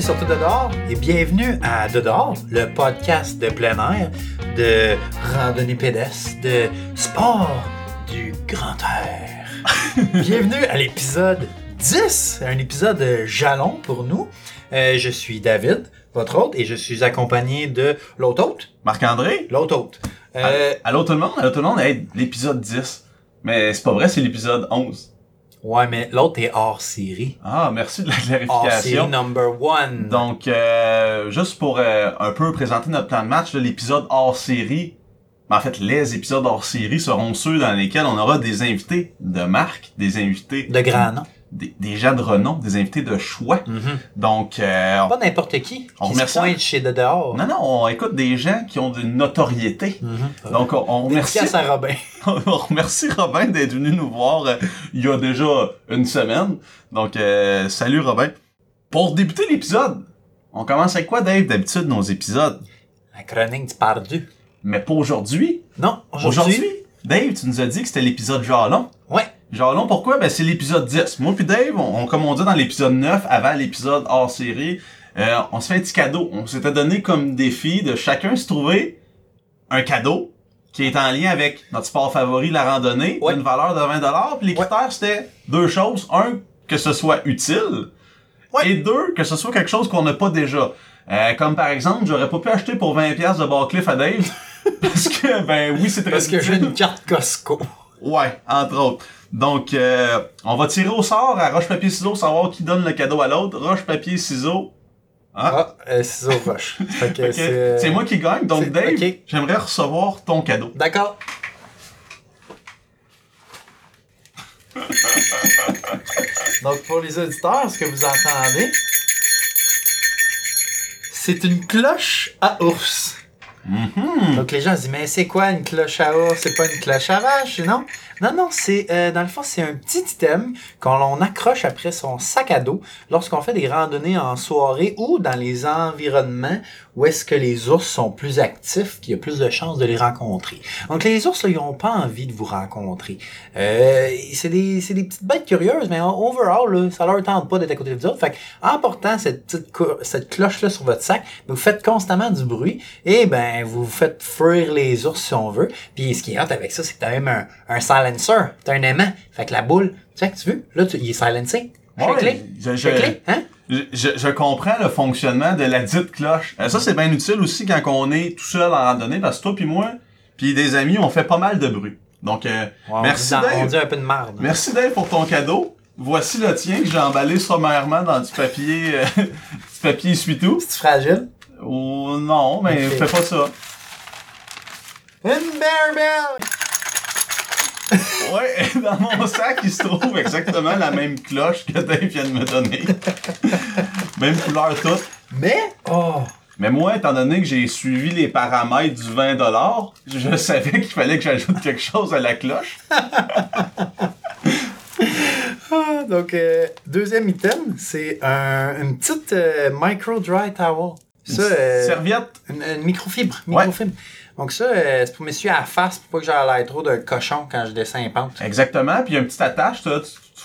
Les sorties de dehors et bienvenue à De dehors, le podcast de plein air, de randonnée pédestre, de sport du grand air. bienvenue à l'épisode 10, un épisode jalon pour nous. Euh, je suis David, votre hôte, et je suis accompagné de l'autre hôte, Marc-André? l'autre hôte. Euh, Allô tout le monde? Allô tout le monde? Hey, l'épisode 10. Mais c'est pas vrai, c'est l'épisode 11. Ouais, mais l'autre est hors série. Ah, merci de la Hors série clarification. number one. Donc, euh, juste pour euh, un peu présenter notre plan de match, l'épisode hors série, ben, en fait, les épisodes hors série seront ceux dans lesquels on aura des invités de marque, des invités, de grand nom. Des, des gens de renom, des invités de choix. Mhm. Donc, euh, Pas n'importe qui On qui se remercie. pointe chez De dehors. non, non, on écoute des gens qui ont une notoriété. Mhm. Donc, on, on remercie à Robin. On remercie Robin d'être venu nous voir euh, il y a déjà une semaine. Donc, euh, salut Robin. Pour débuter l'épisode, on commence avec quoi, Dave, d'habitude, nos épisodes? La chronique du pardu. Mais pas aujourd'hui. Non, Aujourd'hui, aujourd'hui? Dave, tu nous as dit que c'était l'épisode Jalon. Ouais. Jalon, pourquoi? Ben, c'est l'épisode 10. Moi puis Dave, on, on- comme on dit dans l'épisode 9, avant l'épisode hors série, euh, on se fait un petit cadeau. On s'était donné comme défi de chacun se trouver un cadeau qui est en lien avec notre sport favori, la randonnée, Ouais. une valeur de 20 Puis les Ouais. c'était deux choses. Un, que ce soit utile. Ouais. Et deux, que ce soit quelque chose qu'on n'a pas déjà. Euh, comme par exemple, j'aurais pas pu acheter pour 20$ piastres de Barcliffe à Dave. parce que, ben oui, c'est très Parce que j'ai une carte Costco. Ouais, entre autres. Donc, euh, on va tirer au sort à roche-papier-ciseaux, savoir qui donne le cadeau à l'autre. Roche-papier-ciseaux. Hein? Ah, euh, ciseaux roche. Fait que Ok. c'est... Moi qui gagne. Donc, Dave, j'aimerais recevoir ton cadeau. D'accord. Donc, pour les auditeurs, ce que vous entendez, c'est une cloche à ours. Mhm. Donc les gens se disent mais c'est quoi une cloche à ours? C'est pas une cloche à vache, non? Non non, c'est euh, dans le fond c'est un petit item qu'on accroche après son sac à dos lorsqu'on fait des randonnées en soirée ou dans les environnements où est-ce que les ours sont plus actifs, qu'il y a plus de chances de les rencontrer. Donc les ours là, ils ont pas envie de vous rencontrer. Euh, c'est des des petites bêtes curieuses, mais overall là, ça leur tente pas d'être à côté des autres. Fait en portant cette petite cette cloche là sur votre sac, vous faites constamment du bruit et ben vous faites fuir les ours si on veut. Puis ce qui est hot avec ça, c'est que t'as même un, un silencer, t'as un aimant. Fait que la boule, tu sais, tu veux, là tu, il est silencé. Ouais, Shake-les. je- je- Shake-les, hein? Je, comprends le fonctionnement de la dite cloche. Euh, ça, c'est bien utile aussi quand on est tout seul en randonnée, parce que toi puis moi, puis des amis, on fait pas mal de bruit. Donc, euh, merci Dave. on dit un peu de marde. Merci Dave pour ton cadeau. Voici le tien que j'ai emballé sommairement dans du papier, euh, du papier essuie-tout. C'est fragile? Oh non, mais fais pas ça. Une bear! Ouais, dans mon sac, il se trouve exactement la même cloche que Dave vient de me donner. même couleur toute. Mais, oh, Mais moi, étant donné que j'ai suivi les paramètres du 20$, je savais qu'il fallait que j'ajoute quelque chose à la cloche. Ah, donc, euh, deuxième item, c'est un, une petite euh, micro dry towel. Ça, euh, Serviette? une, une microfibre. Ouais. microfibre. Donc ça, euh, c'est pour m'essuyer à la face pour pas que j'aie l'air trop d'un cochon quand je descends les pentes. Exactement. Puis il y a une petite attache, tu, tu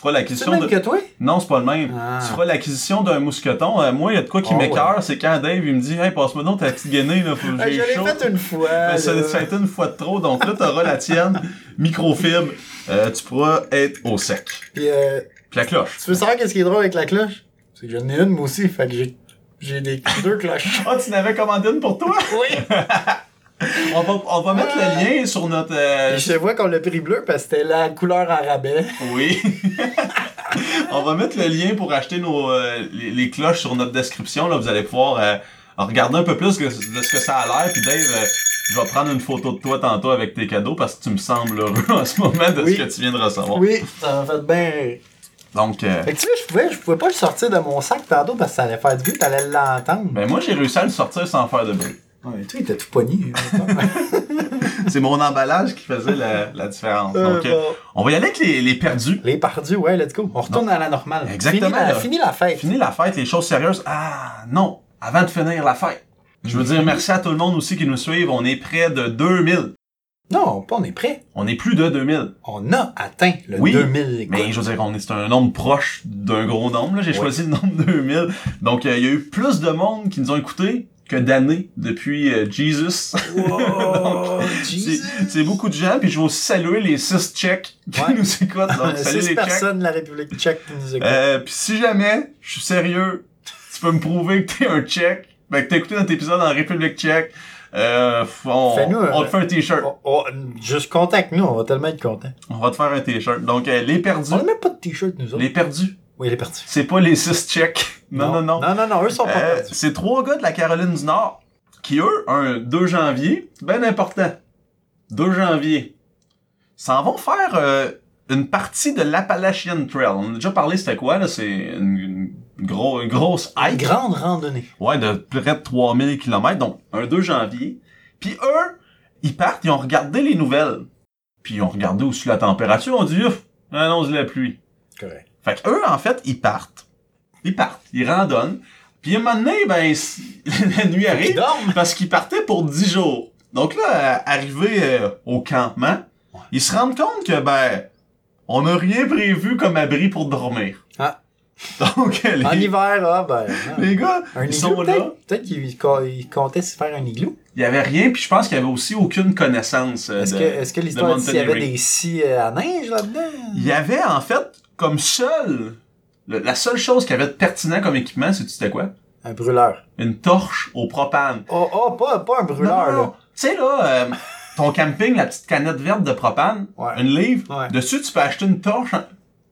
feras C'est l'acquisition le même de... que toi? Non, c'est pas le même. Ah. Tu feras l'acquisition d'un mousqueton. Euh, moi, il y a de quoi qui Oh, m'écœure, c'est quand Dave, il me dit « Hey, passe-moi donc ta petite gainée, là, faut que Ah, je j'ai l'ai fait une fois. Ben, ça, là. ça a été une fois de trop, donc là, t'auras la tienne, microfibre, euh, tu pourras être au sec. Puis, euh, Puis la cloche. tu veux savoir qu'est-ce qui est drôle avec la cloche? C'est que j'en ai une, moi aussi, fait que j'ai, j'ai des, deux cloches. Ah, tu n'avais commandé une pour toi? Oui! On va, on va mettre le lien sur notre... euh, Je vois qu'on l'a pris bleu parce que c'était la couleur en rabais. Oui. On va mettre le lien pour acheter nos euh, les, les cloches sur notre description. Là, vous allez pouvoir euh, regarder un peu plus que- de ce que ça a l'air. Puis Dave, euh, je vais prendre une photo de toi tantôt avec tes cadeaux parce que tu me sembles heureux en ce moment de Oui. ce que tu viens de recevoir. Oui, ça m'a fait bien. Donc, euh, Fait que tu vois, je pouvais, je pouvais pas le sortir de mon sac tantôt parce que ça allait faire du bruit, t'allais l'entendre. ben moi j'ai réussi à le sortir sans faire de bruit. Ouais, toi, il était tout pogné. C'est mon emballage qui faisait la, la différence. Euh, Donc, euh, bon. on va y aller avec les, les perdus. Les perdus, ouais, let's go. On retourne à la normale. Exactement, Fini la, fini la fête. Fini la fête, les choses sérieuses. Ah non, avant de finir la fête. Je veux dire merci à tout le monde aussi qui nous suivent. On est près de 2000. Non, pas on est prêt. On est plus de 2000. On a atteint le Oui, 2000 écoutes. Mais je veux dire, on est, c'est un nombre proche d'un gros nombre. J'ai choisi le nombre 2000. Donc, euh, il y a eu plus de monde qui nous ont écoutés que d'années depuis euh, Jesus. Wow, C'est beaucoup de gens. Puis je veux aussi saluer les six Tchèques qui Ouais. nous écoutent. Donc, salut les personnes de la République tchèque qui nous écoutent. Euh, puis si jamais, je suis sérieux, tu peux me prouver que t'es un Tchèque, ben que t'as écouté notre épisode en République tchèque, euh, on, on te fait un t-shirt. Juste contacte-nous, on va tellement être contents. On va te faire un t-shirt. Donc, euh, les perdus. On n'a même pas de t-shirt, nous autres. Les perdus. Oui, est parti. C'est pas les six Tchèques. Non, non, non. Non, non, non, eux sont pas Euh, perdus. c'est trois gars de la Caroline du Nord qui, eux, un 2 janvier, ben important. 2 janvier. S'en vont faire euh, une partie de l'Appalachian Trail. On a déjà parlé, c'était quoi, là? C'est une, une, gros, une grosse Une hike. grande randonnée. Ouais, de près de 3000 km, donc un 2 janvier. Puis eux, ils partent, ils ont regardé les nouvelles. Puis ils ont regardé aussi la température, on dit, ouf, annonce de la pluie. Correct. Fait que eux, en fait, ils partent. Ils partent, ils randonnent. Puis à un moment donné, ben, la nuit Ils arrive dorment. parce qu'ils partaient pour 10 jours. Donc là, arrivé euh, au campement, ils se rendent compte que, ben, on n'a rien prévu comme abri pour dormir. Ah. Donc, les, En hiver, ah, ben. non. les gars, Un ils igloo, sont là. peut-être? Qu'ils co- ils comptaient se faire un igloo. Il y avait rien, puis je pense qu'il y avait aussi aucune connaissance. euh, Est-ce que, est-ce que l'histoire dit s'il y avait des scies euh, à neige là-dedans? Il y avait, en fait, comme seul, le- la seule chose qu'il y avait de pertinent comme équipement, c'est tu sais quoi? Un brûleur. Une torche au propane. Oh, oh, pas, pas un brûleur, Non, non, non. là. Tu sais, là, euh, ton camping, la petite canette verte de propane, Ouais. une livre, Ouais. dessus, tu peux acheter une torche.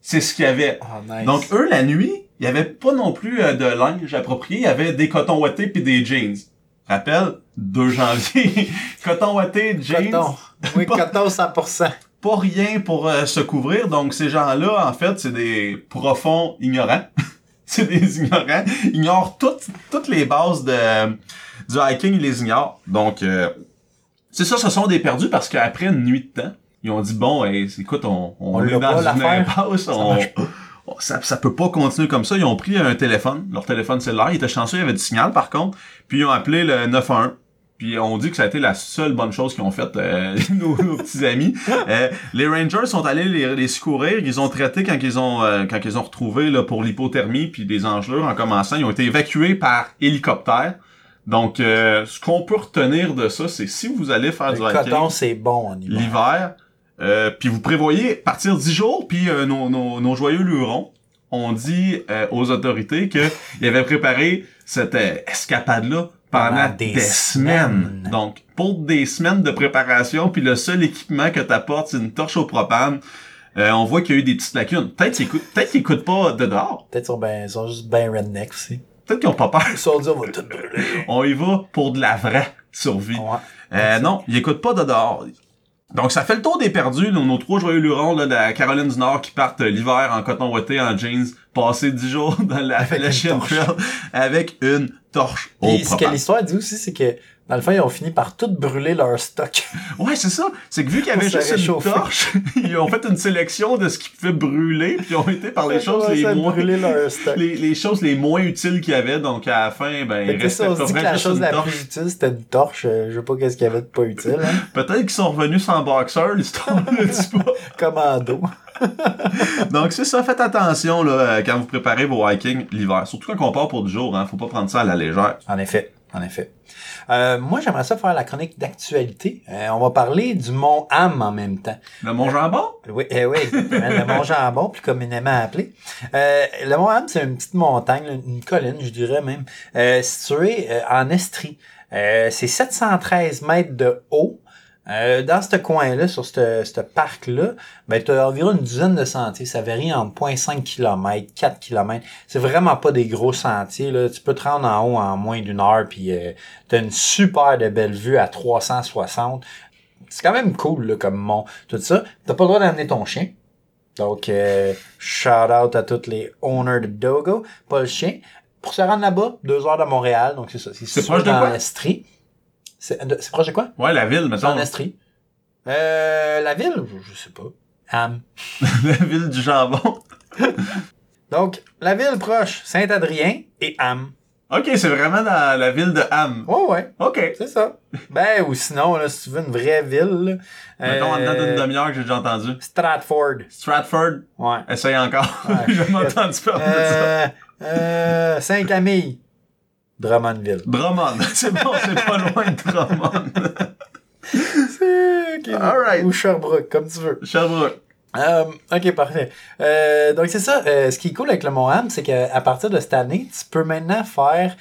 C'est ce qu'il y avait. Oh, nice. Donc, eux, la nuit, il y avait pas non plus euh, de linge approprié. Il y avait des cotons ouatés puis des jeans. Rappel, 2 janvier. coton ouaté, jeans. Coton. Oui, coton 100%. Pas rien pour euh, se couvrir. Donc, ces gens-là, en fait, c'est des profonds ignorants. c'est des ignorants. Ils ignorent toutes, toutes les bases de, du hiking, ils les ignorent. Donc, euh, c'est ça, ce sont des perdus parce qu'après une nuit de temps, ils ont dit, bon, hey, écoute, on, on, On est dans une impasse. on- ça, ça peut pas continuer comme ça. Ils ont pris un téléphone, leur téléphone cellulaire. Ils étaient chanceux, il y avait du signal par contre. Puis ils ont appelé le 911. Puis on dit que ça a été la seule bonne chose qu'ils ont faite, euh, nos, nos petits amis. Euh, les Rangers sont allés les, les secourir. Ils ont traité quand ils ont euh, quand ils ont retrouvé là, pour l'hypothermie puis des engelures en commençant. Ils ont été évacués par hélicoptère. Donc, euh, ce qu'on peut retenir de ça, c'est si vous allez faire du Le hiking coton, c'est bon en hiver. l'hiver, euh, puis vous prévoyez partir 10 jours, puis euh, nos, nos, nos joyeux lurons ont dit euh, aux autorités qu'ils avaient préparé cette euh, escapade-là pendant Pendant des, des semaines. semaines. Donc, pour des semaines de préparation, puis le seul équipement que t'apportes, c'est une torche au propane, euh, on voit qu'il y a eu des petites lacunes. Peut-être qu'ils écoutent, peut-être qu'ils écoutent pas de dehors. Peut-être qu'ils sont, ben, ils sont juste ben redneck aussi. Peut-être qu'ils ont pas peur. Ils sont dit, on va tout brûler. On y va pour de la vraie survie. Ouais. Euh, non, ils écoutent pas de dehors. Donc, ça fait le tour des perdus, nos, nos trois joyeux lurons là, de la Caroline du Nord qui partent euh, l'hiver en coton ouaté, en jeans, passer 10 jours dans la, Avec la une avec une torche au Puis ce que l'histoire dit aussi, c'est que dans le fond, ils ont fini par tout brûler leur stock. Ouais, c'est ça. C'est que vu qu'il y avait juste une torche, ils ont fait une sélection de ce qui pouvait brûler, puis ils ont été par les choses les moins... brûler leur stock. Les, les choses les moins utiles qu'il y avait, donc à la fin, ben, il restait pas dit que vrai la chose la torche. plus utile, c'était une torche. Euh, Je sais pas qu'est-ce qu'il y avait de pas utile. Hein? Peut-être qu'ils sont revenus sans boxeur, l'histoire ne dit pas. Commando. Donc c'est ça, faites attention là, euh, quand vous préparez vos hiking l'hiver. Surtout quand on part pour du jour, hein, faut pas prendre ça à la légère. En effet, en effet. Euh, moi, j'aimerais ça faire la chronique d'actualité. Euh, on va parler du mont Ham en même temps. Le Mont Jambon? Oui, eh oui, exactement, le mont Jambon, plus communément appelé. Euh, le mont Ham, c'est une petite montagne, une colline, je dirais même, euh, située euh, en Estrie. Euh, c'est 713 mètres de haut. Euh, dans ce coin-là, sur ce parc-là, ben, tu as environ une dizaine de sentiers. Ça varie entre 0.5 km, 4 km. C'est vraiment pas des gros sentiers. Là. Tu peux te rendre en haut en moins d'une heure, puis euh, tu as une super de belle vue à 360. C'est quand même cool là, comme mont, tout ça. T'as pas le droit d'amener ton chien. Donc, euh, shout out à tous les owners de Dogo. Pas le chien. Pour se rendre là-bas, deux heures de Montréal. Donc, c'est ça. C'est proche dans l'Estrie. C'est proche de quoi? Ouais, la ville, mettons. l'Estrie. Euh, la ville? Je, sais pas. Ham. la ville du jambon. Donc, la ville proche, Saint-Adrien et Ham. Ok, c'est vraiment dans la ville de Ham. Ouais, ouais. Ok. C'est ça. Ben, ou sinon, là, si tu veux une vraie ville, là, Mettons en dedans d'une euh, demi-heure que j'ai déjà entendu. Stratford. Stratford, Ouais. essaye encore. Ouais. j'ai jamais entendu parler de ça. Euh, euh, Saint-Camille. Drummondville. Drummond. C'est bon, c'est pas loin de Drummond. C'est- ok. Alright. Ou Sherbrooke, comme tu veux. Sherbrooke. Euh, ok, parfait. Euh, donc c'est ça. euh, ce qui est cool avec le Mont Ham, c'est qu'à partir de cette année, tu peux maintenant faire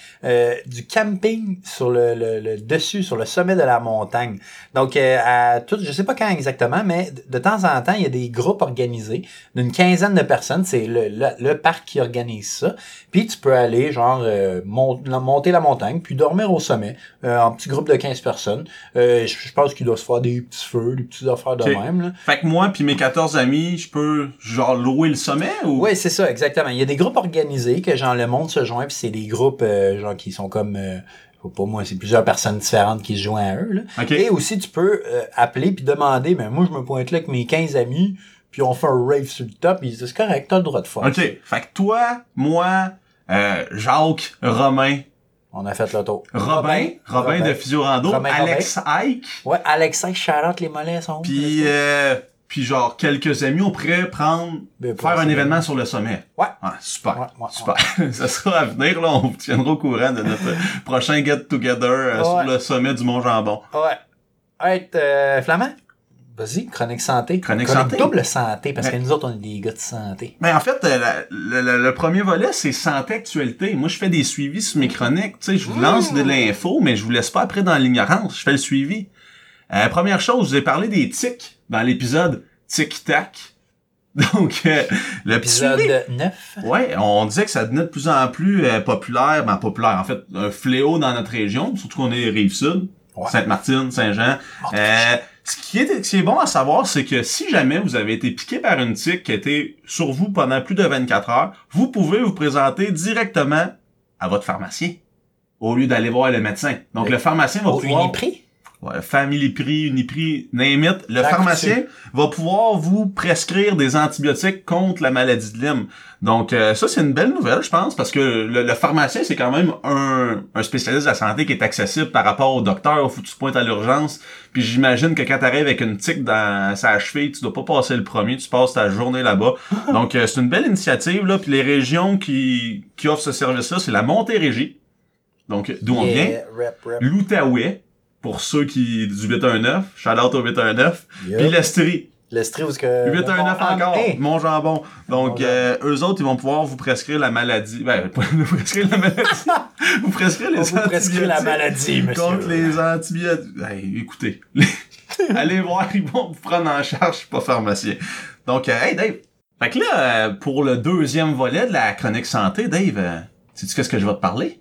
du camping sur le, le, le dessus, sur le sommet de la montagne. Donc à tout, je sais pas quand exactement, mais de- temps en temps, il y a des groupes organisés d'une quinzaine de personnes. C'est le, le, le parc qui organise ça. Puis tu peux aller genre monter la montagne, puis dormir au sommet en petit groupe de 15 personnes. Je, pense qu'il doit se faire des petits feux, des petites affaires de même. Là. Fait que moi puis mes 14 amis, je peux genre louer le sommet ou? Oui, c'est ça, exactement. Il y a des groupes organisés que genre le monde se joint, puis c'est des groupes euh, genre qui sont comme euh, faut pas moi, c'est plusieurs personnes différentes qui se joignent à eux. Là. Ok. Et aussi, tu peux euh, appeler puis demander, ben moi je me pointe là avec mes 15 amis, puis on fait un rave sur le top, ils disent c'est correct, t'as le droit de faire. Ok. ça. Fait que toi, moi, euh, Jacques, Romain, On a fait le tour. Robin, Robin, de Physiorando, Robin, Alex Ike, Ouais, Alexa, Charlotte, les mollets sont puis euh, puis genre quelques amis, on pourrait prendre Ben, faire un événement sur le sommet. Ouais. Ah, super. Ouais, ouais, super. Ça sera à venir là, on vous tiendra au courant de notre prochain get together euh, sur le sommet du Mont Jambon. go. Ouais. Hey, euh, Flamand? Vas-y, chronique santé. Chronique santé. double santé, parce que nous autres, on est des gars de santé. Mais en fait, euh, le, le- le premier volet, c'est santé actualité. Moi, je fais des suivis sur mes chroniques. Tu sais, je vous lance de l'info, mais je vous laisse pas après dans l'ignorance. Je fais le suivi. Euh, première chose, je vous ai parlé des tics dans l'épisode Tic-Tac. Donc, euh, le petit Épisode suivi. 9. Ouais, on disait que ça devenait de plus en plus euh, populaire, ben populaire, en fait, un fléau dans notre région, surtout qu'on est Rive-Sud, Ouais. Sainte-Martine, Saint-Jean. Euh, ce qui est, ce qui est bon à savoir, c'est que si jamais vous avez été piqué par une tique qui était sur vous pendant plus de 24 heures, vous pouvez vous présenter directement à votre pharmacien au lieu d'aller voir le médecin. Donc, Le- le pharmacien va Au pouvoir... Uniprix? Ouais, Family Prix, Uniprix, name it. Le pharmacien va pouvoir vous prescrire des antibiotiques contre la maladie de Lyme. Donc euh, ça, c'est une belle nouvelle, je pense, parce que le, le pharmacien, c'est quand même un, un spécialiste de la santé qui est accessible par rapport au docteur. Faut que tu te pointes à l'urgence. Puis j'imagine que quand t'arrives avec une tique dans sa cheville, tu dois pas passer le premier, tu passes ta journée là-bas. Donc euh, c'est une belle initiative, là. Puis les régions qui, qui offrent ce service-là, c'est la Montérégie. Donc d'où on vient. Yeah. L'Outaouais, pour ceux qui du 819, shout out au 819, Yup. puis l'Estrie, L'Estrie, où est-ce que... 819 Mon- encore, Hey! mon jambon. Donc euh, eux autres, ils vont pouvoir vous prescrire la maladie, ben vous prescrire la maladie, vous prescrire les On vous prescrit la maladie, monsieur. contre les antibiotiques. Hey, écoutez, allez voir, ils vont vous prendre en charge, je suis pas pharmacien. Donc euh, hey Dave, fait que là euh, pour le deuxième volet de la chronique santé, Dave, euh, sais-tu qu'est-ce que je vais te parler?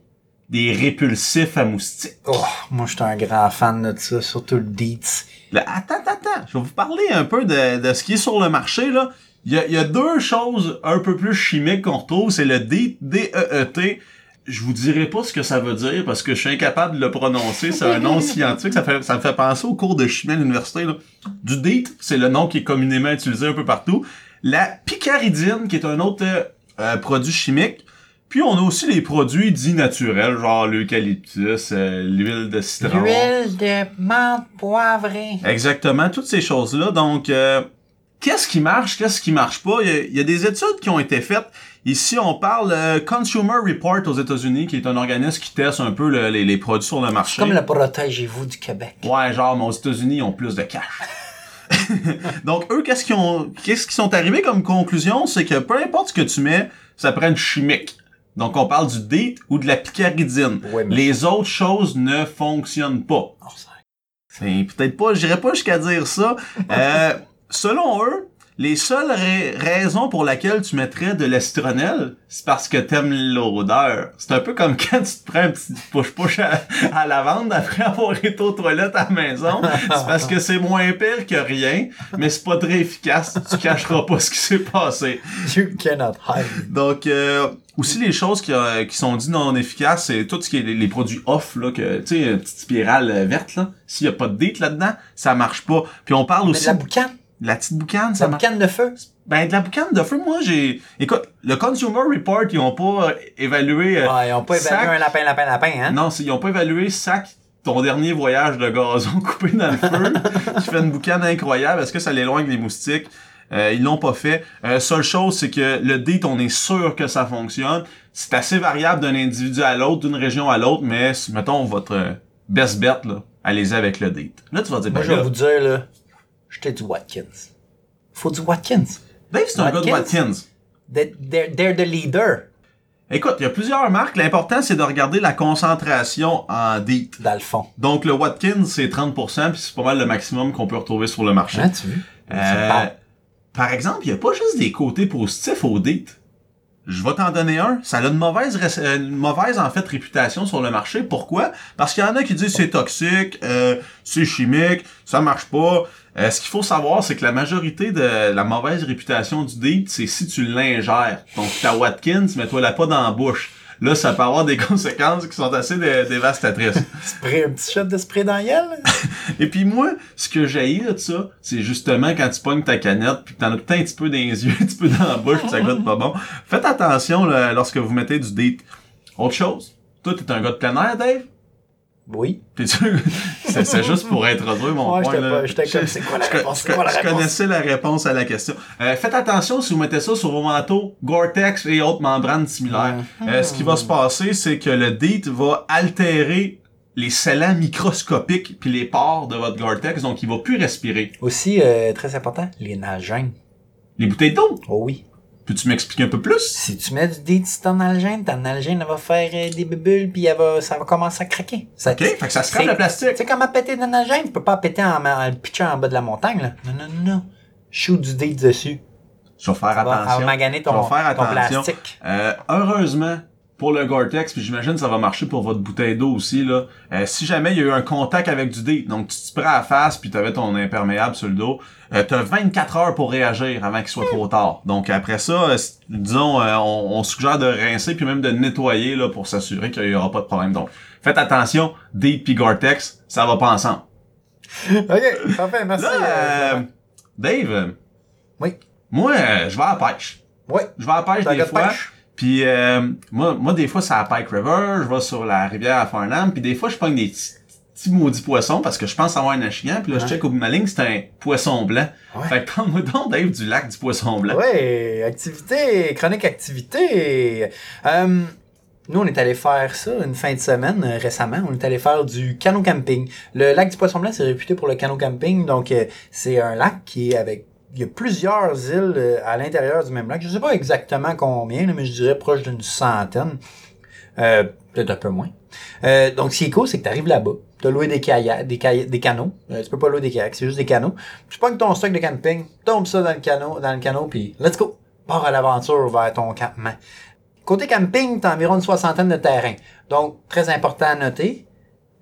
Des répulsifs à moustiques. Oh, moi, je suis un grand fan de ça, surtout le Deets. Là, attends, attends, attends. Je vais vous parler un peu de, de ce qui est sur le marché, là. Il y a, il y a deux choses un peu plus chimiques qu'on retrouve. C'est le D- DEET. Je vous dirai pas ce que ça veut dire parce que je suis incapable de le prononcer. C'est un nom scientifique. Ça, fait, ça me fait penser au cours de chimie à l'université, là. Du DEET, c'est le nom qui est communément utilisé un peu partout. La picaridine, qui est un autre euh, euh, produit chimique. Puis on a aussi les produits dits naturels, genre l'eucalyptus, euh, l'huile de citron. L'huile de menthe poivrée. Exactement, toutes ces choses-là. Donc, euh, qu'est-ce qui marche, qu'est-ce qui marche pas? Il y, a, il y a des études qui ont été faites. Ici, on parle euh, Consumer Report aux États-Unis, qui est un organisme qui teste un peu le- les, les produits sur le marché. Comme le protégez-vous du Québec. Ouais, genre, mais aux États-Unis, ils ont plus de cash. Donc, eux, qu'est-ce qu'ils ont, qu'est-ce qu'ils sont arrivés comme conclusion? C'est que peu importe ce que tu mets, ça prend une chimique. Donc, on parle du DEET ou de la picaridine. Ouais, mais- Les autres choses ne fonctionnent pas. Oh, C'est peut-être pas, j'irais pas jusqu'à dire ça. Euh, selon eux, les seules ra- raisons pour lesquelles tu mettrais de l'astronel, c'est parce que t'aimes l'odeur. C'est un peu comme quand tu te prends un petit push-push à, à lavande après avoir été aux toilettes à la maison. C'est parce que c'est moins pire que rien, mais c'est pas très efficace. Tu cacheras pas ce qui s'est passé. You cannot hide. Donc, euh, aussi les choses qui, euh, qui sont dites non efficaces, c'est tout ce qui est les, les produits off, là, que, tu sais, une petite spirale euh, verte, là. S'il y a pas de date là-dedans, ça marche pas. Puis on parle Mais aussi... de la boucane. La petite boucane, ça La boucane de feu. Ben, de la boucane de feu, moi, j'ai... Écoute, le Consumer Report, ils ont pas évalué... euh, Ah, ils ont pas évalué sac- un lapin, lapin, lapin, hein? Non, ils ont pas évalué sac ton dernier voyage de gazon coupé dans le feu. tu fais une boucane incroyable. Est-ce que ça l'éloigne les moustiques? Euh, ils l'ont pas fait. Euh, seule chose, c'est que le date, on est sûr que ça fonctionne. C'est assez variable d'un individu à l'autre, d'une région à l'autre, mais mettons votre euh, best bet, là, allez-y avec le date. Là, tu vas dire, Moi, ben je vais vous dire, là, jetez du Watkins? Faut du Watkins. Dave, c'est un gars de Watkins. They're, the leader, Écoute, il y a plusieurs marques. L'important, c'est de regarder la concentration en date. dans le fond. Donc, le Watkins, c'est 30%, puis c'est pas mal le maximum qu'on peut retrouver sur le marché. Hein, tu veux? Euh, par exemple, il n'y a pas juste des côtés positifs au date. Je vais t'en donner un. Ça a une mauvaise, une mauvaise en fait réputation sur le marché. Pourquoi? Parce qu'il y en a qui disent c'est toxique, euh, c'est chimique, ça marche pas. Euh, ce qu'il faut savoir, c'est que la majorité de la mauvaise réputation du date, c'est si tu l'ingères. Donc ta Watkins, mets-toi la pas dans la bouche. Là, ça peut avoir des conséquences qui sont assez dé- dévastatrices. Spray, un petit shot de spray dans? Et puis moi, ce que j'ai de ça, c'est justement quand tu pognes ta canette, puis que t'en as peut-être un petit peu dans les yeux, un petit peu dans la bouche, puis ça goûte pas bon. Faites attention là, lorsque vous mettez du date. Autre chose, toi, t'es un gars de plein air, Dave? Oui. Puis tu... c'est juste pour introduire mon Ouais, point. j'étais comme, c'est quoi la je- réponse? je- C'est quoi la je réponse? connaissais la réponse à la question. Euh, faites attention si vous mettez ça sur vos manteaux Gore-Tex et autres membranes similaires. Euh, ce qui va se passer, c'est que le date va altérer les scellants microscopiques puis les pores de votre Gore-Tex, donc il va plus respirer. Aussi, euh, très important, les nalgènes. Les bouteilles d'eau, Oh oui. Peux-tu m'expliquer un peu plus? Si tu mets du DT dans nalgène, ta nalgène elle va faire euh, des bulles puis elle va, ça va commencer à craquer. Ça, OK, fait que ça scrape c'est- le plastique. Tu sais comment péter de nalgène? Tu peux pas péter en, en le pitchant en bas de la montagne, là. Non, non, non. Shoot du DT dessus. Je vais faire Ça va, va attention. maganer ton, Je vais faire ton attention. plastique. Euh, heureusement, pour le Gore-Tex, puis j'imagine que ça va marcher pour votre bouteille d'eau aussi, là. euh, si jamais il y a eu un contact avec du date, donc tu te prends à la face puis tu avais ton imperméable sur le dos, euh, tu as 24 heures pour réagir avant qu'il soit trop tard. Donc après ça, euh, disons, euh, on, on suggère de rincer puis même de nettoyer là, pour s'assurer qu'il y aura pas de problème. Donc faites attention, date puis Gore-Tex, ça va pas ensemble. OK, parfait, merci. Là, Dave, Oui. moi, je vais à la pêche. Oui. Je vais à la pêche T'as des fois. pêche? Puis euh, moi, moi, des fois, c'est à Pike River, je vais sur la rivière à Farnham, puis des fois, je pogne des petits, maudits poissons parce que je pense avoir un achigan, puis là, je Ouais. check au bout de ma ligne, c'est un poisson blanc. Ouais. Fait que parle-moi donc, Dave, du lac du poisson blanc. Oui, activité, chronique activité. Euh, nous, on est allé faire ça une fin de semaine euh, récemment. On est allé faire du canot camping. Le lac du Poisson Blanc, c'est réputé pour le canot camping. Donc, euh, c'est un lac qui est avec... Il y a plusieurs îles euh, à l'intérieur du même lac. Je sais pas exactement combien, mais je dirais proche d'une centaine. Euh, Peut-être un peu moins. Euh, donc, ce qui est cool, c'est que tu arrives là-bas. Tu as loué des kayaks, des, kay- des canots. Euh, tu peux pas louer des kayaks, c'est juste des canots. Tu pognes ton stock de camping, tombes ça dans le canot, dans le canot, puis let's go! Pars à l'aventure vers ton campement. Côté camping, t'as environ une soixantaine de terrains. Donc, très important à noter,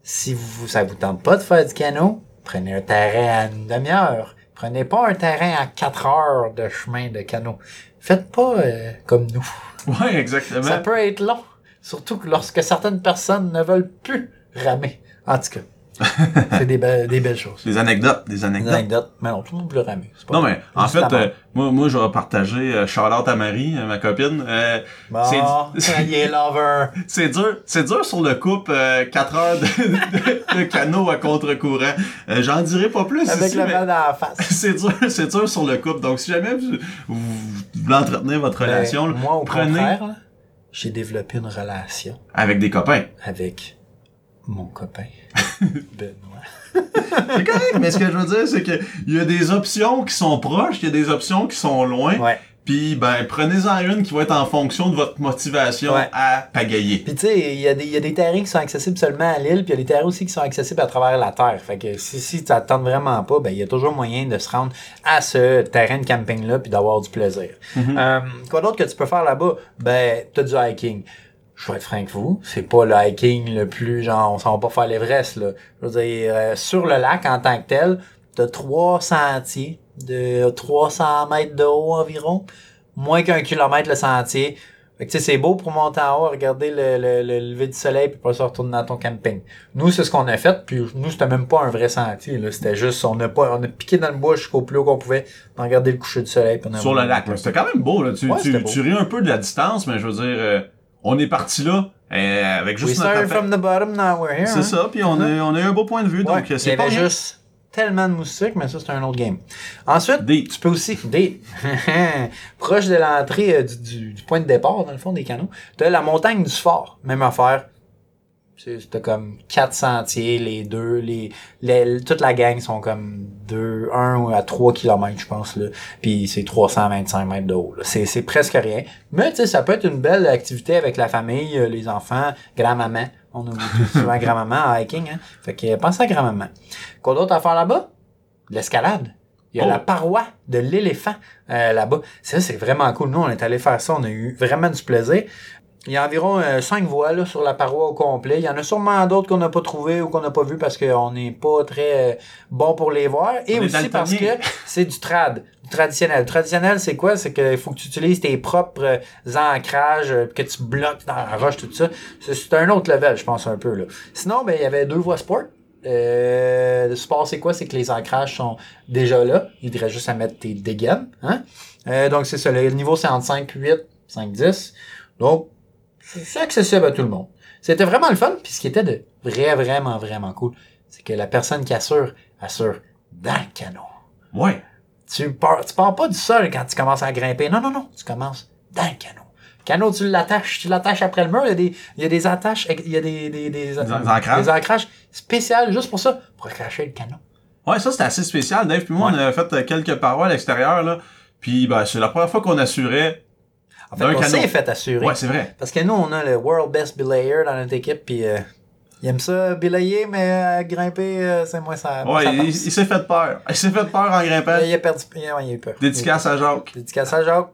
si vous, ça vous tente pas de faire du canot, prenez un terrain à une demi-heure. Prenez pas un terrain à quatre heures de chemin de canot. Faites pas euh, comme nous. Ouais, exactement. Ça peut être long. Surtout que lorsque certaines personnes ne veulent plus ramer. En tout cas, c'est des, be- des belles choses. Des anecdotes, des Des anecdotes. anecdotes. Mais non, tout le monde veut ramer. Non, mais en fait, euh, moi, moi, je vais partager euh, shout-out à Marie, euh, ma copine. Euh, Bon, c'est- lover. C'est dur, c'est dur sur le couple, euh, 4 heures de, de, de canot à contre-courant. Euh, J'en dirai pas plus Avec ici, le mal dans la face. c'est dur, c'est dur sur le couple. Donc, si jamais vous, vous voulez entretenir votre relation, Ben, là, moi, au prenez contraire, là, j'ai développé une relation avec des copains. avec mon copain, Benoît. C'est correct, mais ce que je veux dire, c'est que il y a des options qui sont proches, il y a des options qui sont loin. Ouais. Puis, ben, prenez-en une qui va être en fonction de votre motivation Ouais. à pagayer. Puis tu sais, il y, a des- il y a des terrains qui sont accessibles seulement à l'île, puis il y a des terrains aussi qui sont accessibles à travers la terre. Fait que si, si tu t'attends vraiment pas, ben il y a toujours moyen de se rendre à ce terrain de camping-là puis d'avoir du plaisir. Euh, quoi d'autre que tu peux faire là-bas? Ben, t'as du hiking. Je vais être franc avec vous, c'est pas le hiking le plus, genre, on s'en va pas faire l'Everest, là. Je veux dire, euh, sur le lac en tant que tel, t'as trois sentiers de 300 mètres de haut environ, moins qu'un kilomètre le sentier. Fait que, tu sais, c'est beau pour monter en haut, regarder le, le, le lever du soleil, puis pas se retourner dans ton camping. Nous, c'est ce qu'on a fait, puis nous, c'était même pas un vrai sentier, là. C'était juste, on a pas, on a piqué dans le bois jusqu'au plus haut qu'on pouvait, pour regarder le coucher du soleil. Sur le lac, là. C'était quand même beau, là. Tu, Ouais, tu, tu ris un peu de la distance, mais je veux dire, euh, on est parti là, euh, avec We juste notre started affaire. from the bottom, now we're here. C'est hein? ça, puis on a, on a eu un beau point de vue, Ouais, donc euh, c'est pas rien. juste tellement de moustiques, mais ça, c'est un autre game. Ensuite, tu peux aussi, des, proche de l'entrée euh, du, du, du point de départ, dans le fond des canaux, t'as la montagne du fort. Même affaire. C'était comme quatre sentiers, les deux, les, les- toute la gang sont comme deux, un à trois kilomètres, je pense, là. Puis c'est 325 mètres de haut. C'est, c'est presque rien. Mais, tu sais, ça peut être une belle activité avec la famille, euh, les enfants, grand-maman. On oublie tout souvent grand-maman en hiking, hein. Fait que, euh, pense à grand-maman. Quoi d'autre à faire là-bas? De L'escalade. Il y a Oh. la paroi de l'éléphant euh, là-bas. Ça, c'est vraiment cool. Nous, on est allé faire ça. On a eu vraiment du plaisir. Il y a environ euh, cinq voies là, sur la paroi au complet. Il y en a sûrement d'autres qu'on n'a pas trouvé ou qu'on n'a pas vu parce qu'on n'est pas très euh, bon pour les voir. Et On aussi parce que c'est du trad, du traditionnel. Le traditionnel, c'est quoi? C'est qu'il faut que tu utilises tes propres euh, ancrages, euh, que tu bloques dans la roche, tout ça. C'est- un autre level, je pense, un peu. Là. Sinon, ben, il y avait deux voies sport. Euh, le sport, c'est quoi? C'est que les ancrages sont déjà là. Il faudrait juste à mettre tes dégaines. Hein? Euh, donc, c'est ça. Le niveau, c'est entre 5, 8, 5, 10. Donc, c'est accessible à tout le monde. C'était vraiment le fun. Puis ce qui était de vrai, vraiment, vraiment cool, c'est que la personne qui assure, assure dans le canot. Ouais. Tu pars, tu pars pas du sol quand tu commences à grimper. Non, non, non. Tu commences dans le canot. Canot, tu l'attaches, tu l'attaches après le mur. Il y a des, il y a des attaches, il y a des, des, des, ancrages. des ancrages spéciales juste pour ça, pour accrocher le canot. Ouais, ça c'était assez spécial. Dave puis moi, Ouais. on a fait euh, quelques parois à l'extérieur, là. Puis, ben, c'est la première fois qu'on assurait. En fait, on s'est fait assurer. Ouais, c'est vrai. Parce que nous, on a le World Best Belayer dans notre équipe, puis euh, il aime ça belayer, mais euh, grimper, euh, c'est moins ça. Ouais, ça il, s'est fait peur. Il s'est fait peur en grimpant. Il a perdu, il a, ouais, il a eu peur. Dédicace à Jacques. Dédicace à Jacques.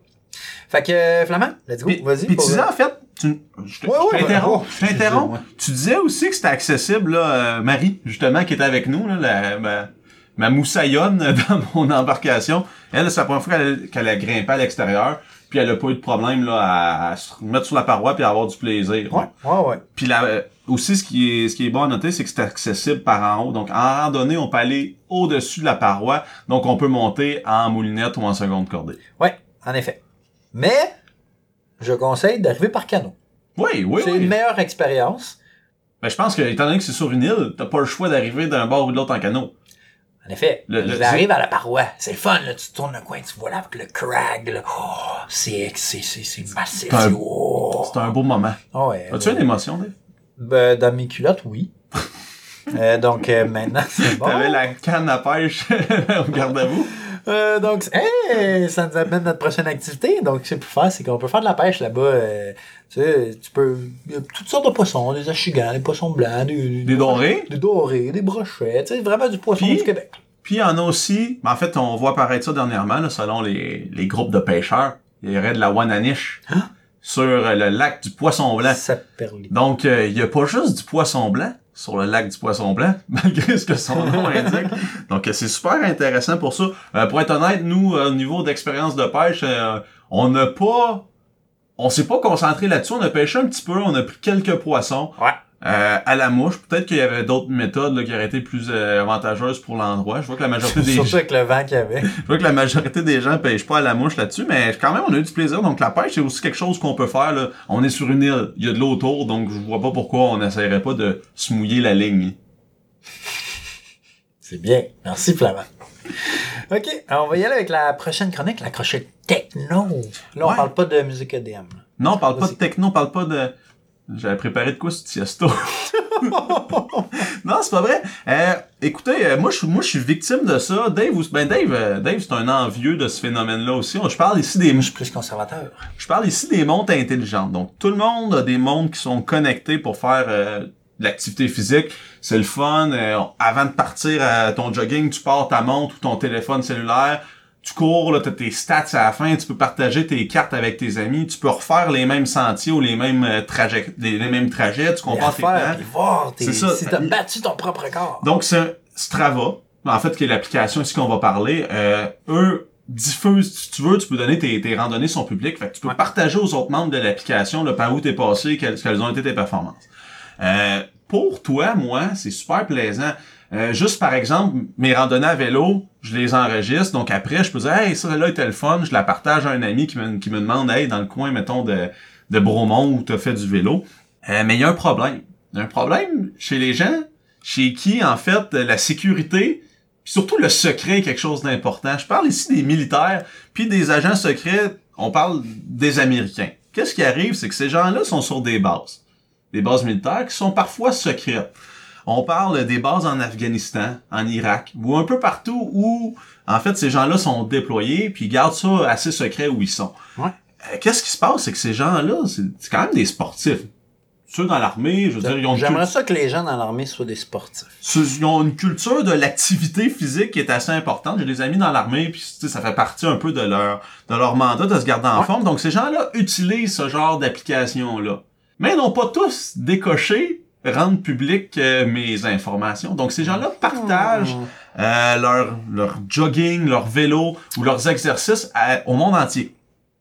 Fait que, euh, Flamand, let's go, vas-y. puis tu disais en fait, tu, je t'interromps, ouais. je t'interromps. Ouais. Tu disais aussi que c'était accessible, là, euh, Marie, justement, qui était avec nous, là, la, ma, ma moussaillonne dans mon embarcation. Elle, c'est la première fois qu'elle a grimpé à l'extérieur, puis elle a pas eu de problème, là, à, à se mettre sur la paroi puis à avoir du plaisir. Ouais, ouais, ouais. Puis là, aussi, ce qui est, ce qui est bon à noter, c'est que c'est accessible par en haut. Donc, en randonnée, on peut aller au-dessus de la paroi. Donc, on peut monter en moulinette ou en seconde cordée. Ouais, en effet. Mais, je conseille d'arriver par canot. Oui, oui, c'est oui. une meilleure expérience. Ben, je pense que, étant donné que c'est sur une île, t'as pas le choix d'arriver d'un bord ou de l'autre en canot. En effet, Le- le- j'arrive à la paroi. C'est le fun, là. Tu tournes le coin, tu vois là avec le crag, là. Oh, c'est, c'est, c'est, c'est massif. C'est un- oh. Un beau moment. Ah ouais. As-tu une émotion, Dave? Ben, dans mes culottes, oui. Euh, donc, euh, maintenant, c'est bon. T'avais la canne à pêche au garde-à-vous? Euh, donc, hey, ça nous amène notre prochaine activité. Donc, c'est pour faire, c'est qu'on peut faire de la pêche là-bas. euh, tu sais, tu peux. Il y a toutes sortes de poissons, des achigans, des poissons blancs, des, Des dorés? des dorés, des brochets. Tu sais, vraiment du poisson Puis- du Québec. Puis il y en a aussi, ben, en fait, on voit apparaître ça dernièrement, là, selon les, les groupes de pêcheurs. Il y aurait de la Wananiche Hein? sur euh, le lac du Poisson Blanc. Ça. Donc, euh, il y a pas juste du poisson blanc sur le lac du Poisson Blanc, malgré ce que son nom indique. Donc, euh, c'est super intéressant pour ça. Euh, pour être honnête, nous, euh, au niveau d'expérience de pêche, euh, on n'a pas... On s'est pas concentré là-dessus. On a pêché un petit peu, on a pris quelques poissons. Ouais. Euh, à la mouche, peut-être qu'il y avait d'autres méthodes là, qui auraient été plus euh, avantageuses pour l'endroit. Je vois que la majorité des Surtout avec le vent qu'il y avait. je vois que la majorité des gens pêchent pas à la mouche là-dessus, mais quand même, on a eu du plaisir. Donc, la pêche, c'est aussi quelque chose qu'on peut faire. Là. On est sur une île, il y a de l'eau autour, donc je vois pas pourquoi on n'essayerait pas de se mouiller la ligne. C'est bien. Merci, Flamand. OK, alors on va y aller avec la prochaine chronique, la crochet techno. Là, on Ouais. parle pas de musique EDM. là. Non, on parle pas de techno, on parle pas de... J'avais préparé de quoi ce tiesto? non, c'est pas vrai. Euh, écoutez, euh, moi je suis moi je suis victime de ça. Dave, ben Dave, euh, Dave c'est un envieux de ce phénomène-là aussi. Je parle ici des je suis plus conservateur. Je parle ici des montres intelligentes. Donc, tout le monde a des montres qui sont connectées pour faire de l'activité physique. C'est le fun. Avant de partir à ton jogging, tu pars ta montre ou ton téléphone cellulaire. Tu cours, là, t'as tes stats à la fin, tu peux partager tes cartes avec tes amis, tu peux refaire les mêmes sentiers ou les mêmes euh, trajets, les, les mêmes trajets, tu compares tes tes- C'est ça. si t'as battu ton propre corps. Donc, c'est Strava, en fait, qui est l'application ici qu'on va parler. Euh, eux diffuses, si tu veux, tu peux donner tes, tes randonnées sur public. Fait que tu peux Ouais. partager aux autres membres de l'application le par où t'es passé, quelles, quelles ont été tes performances. Euh, pour toi, moi, c'est super plaisant. Euh, juste par exemple, mes randonnées à vélo, je les enregistre. Donc après, je peux dire, hey, ça là était le fun. Je la partage à un ami qui me, qui me demande, hey, dans le coin, mettons, de, de Bromont où t'as fait du vélo. Euh, mais il y a un problème. Il y a un problème chez les gens, chez qui, en fait, la sécurité, puis surtout le secret est quelque chose d'important. Je parle ici des militaires, puis des agents secrets, on parle des Américains. Qu'est-ce qui arrive, c'est que ces gens-là sont sur des bases. Des bases militaires qui sont parfois secrètes. On parle des bases en Afghanistan, en Irak, ou un peu partout où, en fait, ces gens-là sont déployés, puis ils gardent ça assez secret où ils sont. Ouais. Euh, Qu'est-ce qui se passe, c'est que ces gens-là, c'est quand même des sportifs. Ceux dans l'armée, je veux dire, ils ont, J'aimerais ça que les gens dans l'armée soient des sportifs. ils ont une culture de l'activité physique qui est assez importante. J'ai des amis dans l'armée, puis ça fait partie un peu de leur de leur mandat de se garder en Ouais. forme. Donc ces gens-là utilisent ce genre d'application-là. Mais ils n'ont pas tous décoché rendre public euh, mes informations. Donc ces gens-là partagent Hmm. euh, leur leur jogging, leur vélo ou leurs exercices à- au monde entier.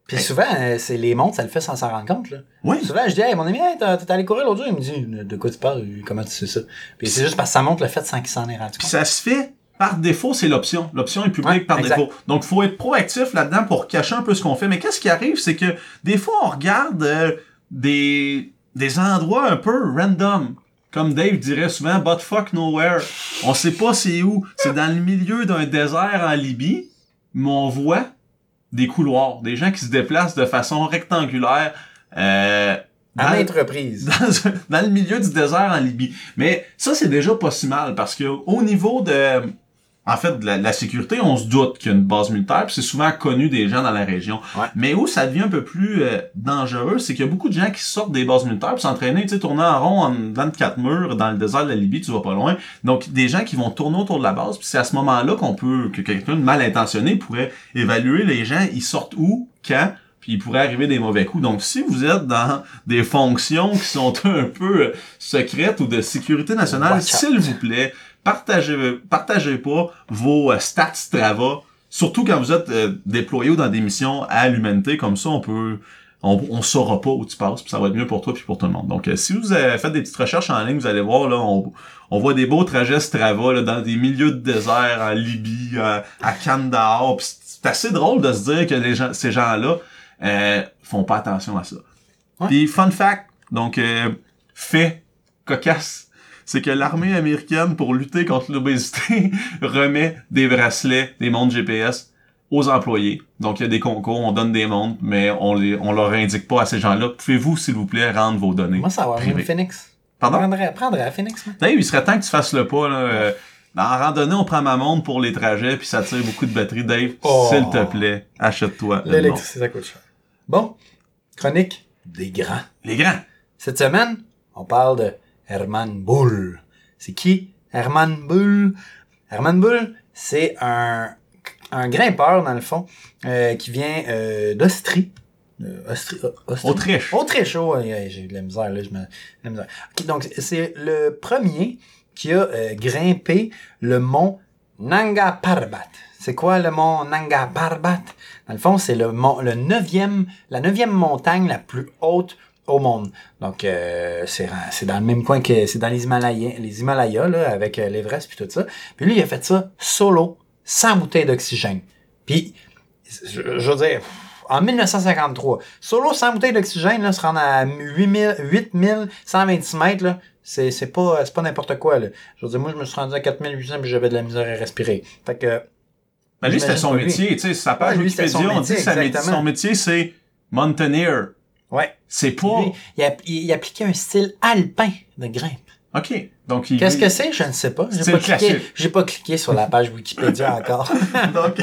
Puis souvent, euh, c'est les montres, ça le fait sans s'en rendre compte. Là. Oui. Souvent, je dis, hey, mon ami, hey, t'es allé courir l'autre jour. Il me dit, de quoi tu parles? Comment tu sais ça? Puis c'est juste parce que ça montre le fait sans qu'il s'en ait rendu Puis compte. ça se fait par défaut, c'est l'option. L'option est publique Ouais, par exact. défaut. Donc, faut être proactif là-dedans pour cacher un peu ce qu'on fait. Mais qu'est-ce qui arrive, c'est que des fois, on regarde euh, des, des endroits un peu random. Comme Dave dirait souvent, but fuck nowhere. On sait pas c'est où. C'est dans le milieu d'un désert en Libye, mais on voit des couloirs, des gens qui se déplacent de façon rectangulaire. Euh, À dans- reprises. dans, dans le milieu du désert en Libye. Mais ça, c'est déjà pas si mal parce que au niveau de, en fait, de la, de la sécurité, on se doute qu'il y a une base militaire, puis c'est souvent connu des gens dans la région. Ouais. Mais où ça devient un peu plus euh, dangereux, c'est qu'il y a beaucoup de gens qui sortent des bases militaires pour s'entraîner, tu sais, tourner en rond en dedans de quatre murs dans le désert de la Libye, tu vas pas loin. Donc, des gens qui vont tourner autour de la base, puis c'est à ce moment-là qu'on peut, que quelqu'un de mal intentionné pourrait évaluer les gens, ils sortent où, quand, puis il pourrait arriver des mauvais coups. Donc, si vous êtes dans des fonctions qui sont un peu euh, secrètes ou de sécurité nationale, s'il vous plaît, partagez, partagez pas vos euh, stats Strava, surtout quand vous êtes euh, déployé ou dans des missions à l'humanité, comme ça, on peut... On, on saura pas où tu passes, puis ça va être mieux pour toi puis pour tout le monde. Donc, euh, si vous avez fait des petites recherches en ligne, vous allez voir, là, on, on voit des beaux trajets Strava là, dans des milieux de désert, en Libye, à, à Kandahar. C'est assez drôle de se dire que les gens, ces gens-là euh, font pas attention à ça. Puis fun fact, donc euh, fait cocasse, c'est que l'armée américaine pour lutter contre l'obésité remet des bracelets, des montres GPS aux employés. Donc il y a des concours, on donne des montres, mais on les on leur indique pas à ces gens-là. Pouvez-vous s'il vous plaît rendre vos données Moi, ça va privées? Phoenix. Pardon? Prendrais, prendrais à Phoenix. Dave, il serait temps que tu fasses le pas, là. euh, en randonnée, on prend ma montre pour les trajets, puis ça tire beaucoup de batterie. Dave, Oh. s'il te plaît, achète-toi. L'électricité, ça coûte cher. Bon, chronique des grands. Les grands. Cette semaine, on parle de Herman Bull. C'est qui Herman Bull? Herman Bull, c'est un, un grimpeur, dans le fond, euh, qui vient euh, d'Austrie. Euh, euh. Autriche. Autriche, oh, j'ai eu de la misère, là, je me, de la misère. Ok, donc, c'est le premier qui a euh, grimpé le mont Nanga Parbat. C'est quoi le mont Nanga Parbat? Dans le fond, c'est le mont, le neuvième, la neuvième montagne la plus haute au monde. Donc, euh, c'est, c'est dans le même coin que, c'est dans les Himalayas, les Himalayas, là, avec euh, l'Everest puis tout ça. Puis lui, il a fait ça solo, sans bouteille d'oxygène. Puis, je, je veux dire, en 1953, solo sans bouteille d'oxygène, là, se rendre à 8000, 8126 mètres, là, c'est, c'est pas, c'est pas n'importe quoi, là. Je veux dire, moi, je me suis rendu à 4800 puis j'avais de la misère à respirer. Fait que, Ben, lui, c'était son métier. Tu sais, sa page Ouais, Wikipédia, on dit que son métier, c'est mountaineer. Ouais. C'est pas... Lui, il, a, il, il appliquait un style alpin de grimpe. OK. Donc, il... Qu'est-ce que c'est? Je ne sais pas. J'ai pas, cliqué, j'ai pas cliqué sur la page Wikipédia encore. Donc,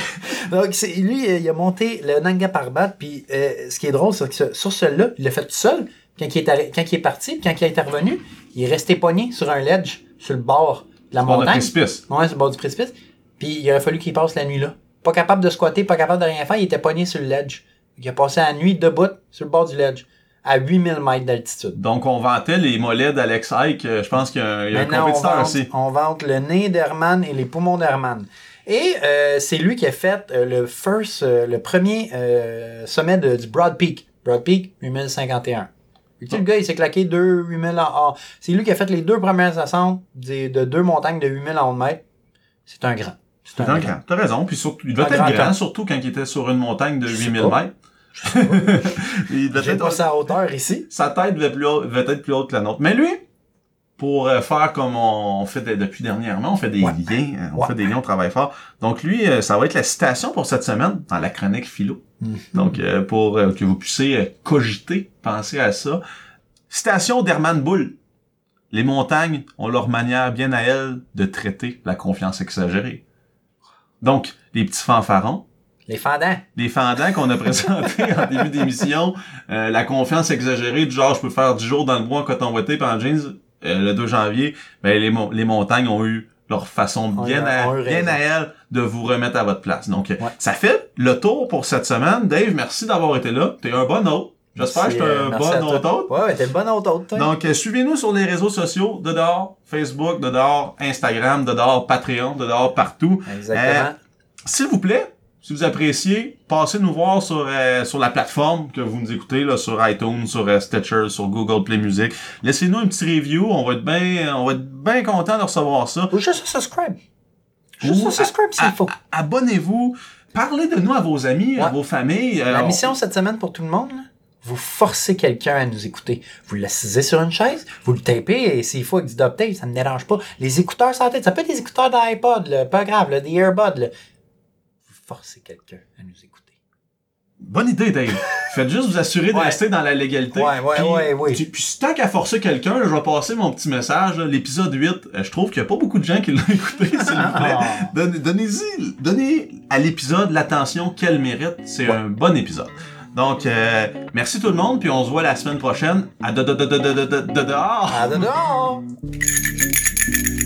Donc, c'est, lui, euh, il a monté le Nanga Parbat, puis euh, ce qui est drôle, c'est que sur celui-là, il l'a fait tout seul. Quand il est, arri- quand il est parti, quand il est revenu, il est resté pogné sur un ledge, sur le bord de la montagne. précipice. Ouais, sur le bord du précipice. Puis il aurait fallu qu'il passe la nuit là. Pas capable de squatter, pas capable de rien faire, il était pogné sur le ledge. Il a passé la nuit debout sur le bord du ledge, à 8000 mètres d'altitude. Donc, on vantait les mollets d'Alex Ike. euh, Je pense qu'il y a un, il y a un Maintenant, on compétiteur vante, aussi. on vante le nez d'Herman et les poumons d'Herman. Et euh, c'est lui qui a fait euh, le first, euh, le premier euh, sommet de, du Broad Peak. Broad Peak, 8051. Fait que, tu sais, Le gars, il s'est claqué deux 8000 en. C'est lui qui a fait les deux premières ascentes de deux montagnes de 8000 en haut de mètre. C'est un grand. C'est un grand. T'as raison. Puis surtout, il devait être grand grand, surtout quand il était sur une montagne de Je sais 8000 pas. mètres. il devait J'ai être- pas sa hauteur ici. sa tête devait, plus haut- devait être plus haute que la nôtre. Mais lui, pour euh, faire comme on fait de- depuis dernièrement, on fait des Ouais. liens, euh, on Ouais. fait des liens, on travaille fort. Donc lui, euh, ça va être la citation pour cette semaine dans la chronique philo. Mhm. Donc euh, pour que vous puissiez cogiter, penser à ça. Citation d'Herman Bull. Les montagnes ont leur manière bien à elles de traiter la confiance exagérée. Donc, les petits fanfarons, Les fendants. les fendants qu'on a présentés en début d'émission, euh, la confiance exagérée du genre je peux faire 10 jours dans le bois en coton ouaté en jeans euh, le 2 janvier, ben les, mon- les montagnes ont eu leur façon bien, à, bien à elles de vous remettre à votre place. Donc euh, Ouais. ça fait le tour pour cette semaine. Dave, merci d'avoir été là. T'es un bon hôte. J'espère que euh, un à bon hôte. Ouais, ouais, t'es le bon toi. Donc, euh, suivez-nous sur les réseaux sociaux, de dehors, Facebook, de dehors, Instagram, de dehors, Patreon, de dehors, partout. Exactement. S'il vous plaît, si vous appréciez, passez nous voir sur euh, sur la plateforme que vous nous écoutez là, sur iTunes, sur euh, Stitcher, sur Google Play Music. Laissez-nous un petit review, on va être bien on va être bien content de recevoir ça. Ou juste subscribe. Juste Ou subscribe s'il faut. Abonnez-vous, parlez de nous à vos amis, à vos familles. La mission cette semaine pour tout le monde, là, vous forcez quelqu'un à nous écouter. Vous l'assisez sur une chaise, vous le tapez et s'il faut avec du duct tape, ça me dérange pas. Les écouteurs sans tête, ça peut être des écouteurs d'iPod, pas grave, là, des earbuds. là. Vous forcez quelqu'un à nous écouter. Bonne idée, Dave. Faites juste vous assurer de Ouais. rester dans la légalité. Ouais, ouais, Puis- ouais, oui. Puis, puis tant qu'à forcer quelqu'un, je vais passer mon petit message. L'épisode 8, euh, je trouve qu'il n'y a pas beaucoup de gens qui l'ont écouté, s'il vous plaît. Ah. Donnez- Donnez-y, donnez à l'épisode l'attention qu'elle mérite. C'est un bon épisode. Donc, euh, merci tout le monde, puis on se voit la semaine prochaine à de, de, de, de, de, de, de- de dehors. À dehors!